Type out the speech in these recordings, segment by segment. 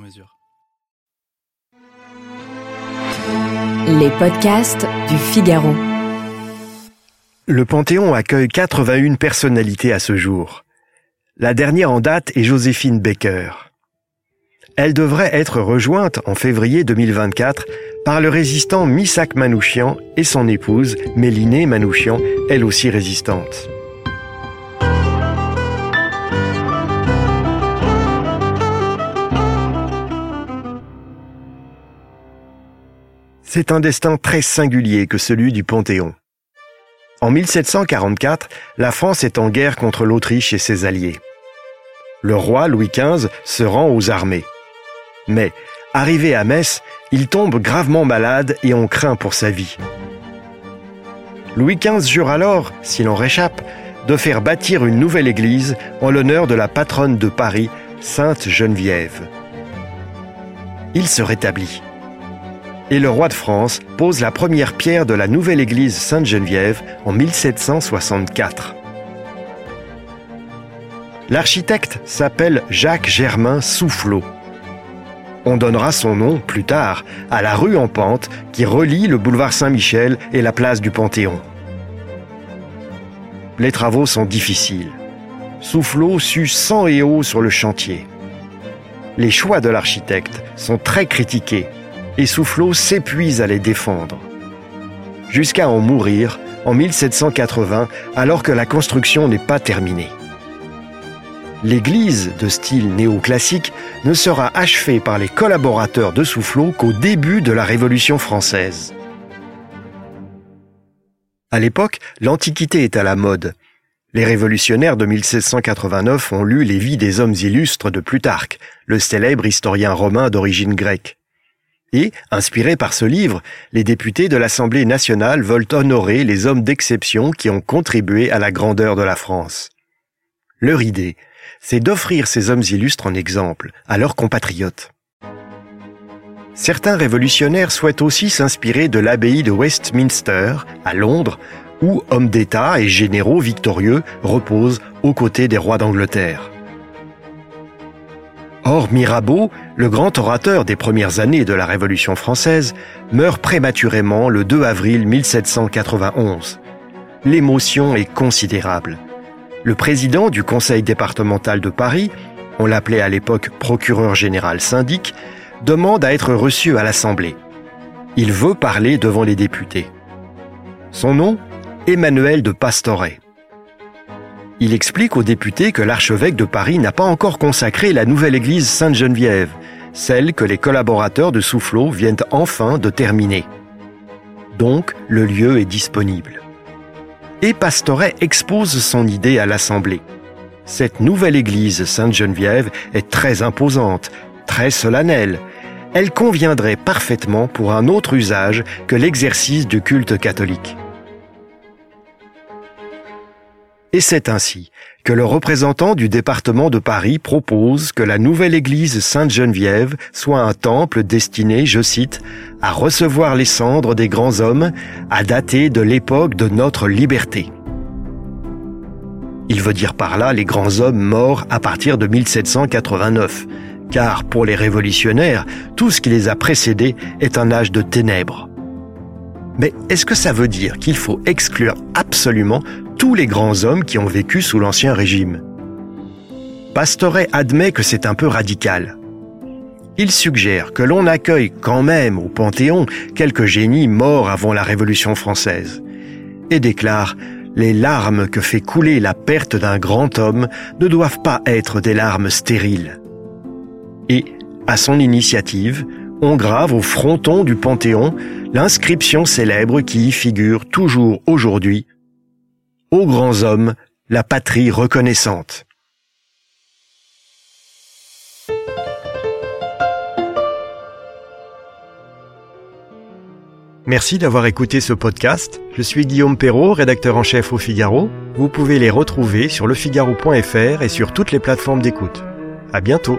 mesure. Les podcasts du Figaro. Le Panthéon accueille 81 personnalités à ce jour. La dernière en date est Joséphine Baker. Elle devrait être rejointe en février 2024 par le résistant Misak Manouchian et son épouse Mélinée Manouchian, elle aussi résistante. C'est un destin très singulier que celui du Panthéon. En 1744, la France est en guerre contre l'Autriche et ses alliés. Le roi Louis XV se rend aux armées. Mais, arrivé à Metz, il tombe gravement malade et on craint pour sa vie. Louis XV jure alors, s'il en réchappe, de faire bâtir une nouvelle église en l'honneur de la patronne de Paris, Sainte Geneviève. Il se rétablit. Et le roi de France pose la première pierre de la nouvelle église Sainte-Geneviève en 1764. L'architecte s'appelle Jacques Germain Soufflot. On donnera son nom, plus tard, à la rue en pente qui relie le boulevard Saint-Michel et la place du Panthéon. Les travaux sont difficiles. Soufflot suce sang et eau sur le chantier. Les choix de l'architecte sont très critiqués et Soufflot s'épuise à les défendre. Jusqu'à en mourir en 1780 alors que la construction n'est pas terminée. L'église de style néoclassique ne sera achevée par les collaborateurs de Soufflot qu'au début de la Révolution française. À l'époque, l'Antiquité est à la mode. Les révolutionnaires de 1789 ont lu les vies des hommes illustres de Plutarque, le célèbre historien romain d'origine grecque. Et, inspirés par ce livre, les députés de l'Assemblée nationale veulent honorer les hommes d'exception qui ont contribué à la grandeur de la France. Leur idée, c'est d'offrir ces hommes illustres en exemple à leurs compatriotes. Certains révolutionnaires souhaitent aussi s'inspirer de l'abbaye de Westminster, à Londres, où hommes d'État et généraux victorieux reposent aux côtés des rois d'Angleterre. Or, Mirabeau, le grand orateur des premières années de la Révolution française, meurt prématurément le 2 avril 1791. L'émotion est considérable. Le président du conseil départemental de Paris, on l'appelait à l'époque procureur général syndic, demande à être reçu à l'Assemblée. Il veut parler devant les députés. Son nom Emmanuel de Pastoret. Il explique aux députés que l'archevêque de Paris n'a pas encore consacré la nouvelle église Sainte-Geneviève, celle que les collaborateurs de Soufflot viennent enfin de terminer. Donc, le lieu est disponible. Et Pastoret expose son idée à l'Assemblée. Cette nouvelle église Sainte-Geneviève est très imposante, très solennelle. Elle conviendrait parfaitement pour un autre usage que l'exercice du culte catholique. Et c'est ainsi que le représentant du département de Paris propose que la nouvelle église Sainte-Geneviève soit un temple destiné, je cite, à recevoir les cendres des grands hommes, à dater de l'époque de notre liberté. Il veut dire par là les grands hommes morts à partir de 1789, car pour les révolutionnaires, tout ce qui les a précédés est un âge de ténèbres. Mais est-ce que ça veut dire qu'il faut exclure absolument tous les grands hommes qui ont vécu sous l'Ancien Régime Pastoret admet que c'est un peu radical. Il suggère que l'on accueille quand même au Panthéon quelques génies morts avant la Révolution française et déclare les larmes que fait couler la perte d'un grand homme ne doivent pas être des larmes stériles. Et, à son initiative, on grave au fronton du Panthéon l'inscription célèbre qui y figure toujours aujourd'hui aux grands hommes, la patrie reconnaissante. Merci d'avoir écouté ce podcast. Je suis Guillaume Perrault, rédacteur en chef au Figaro. Vous pouvez les retrouver sur lefigaro.fr et sur toutes les plateformes d'écoute. À bientôt.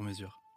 sur mesure.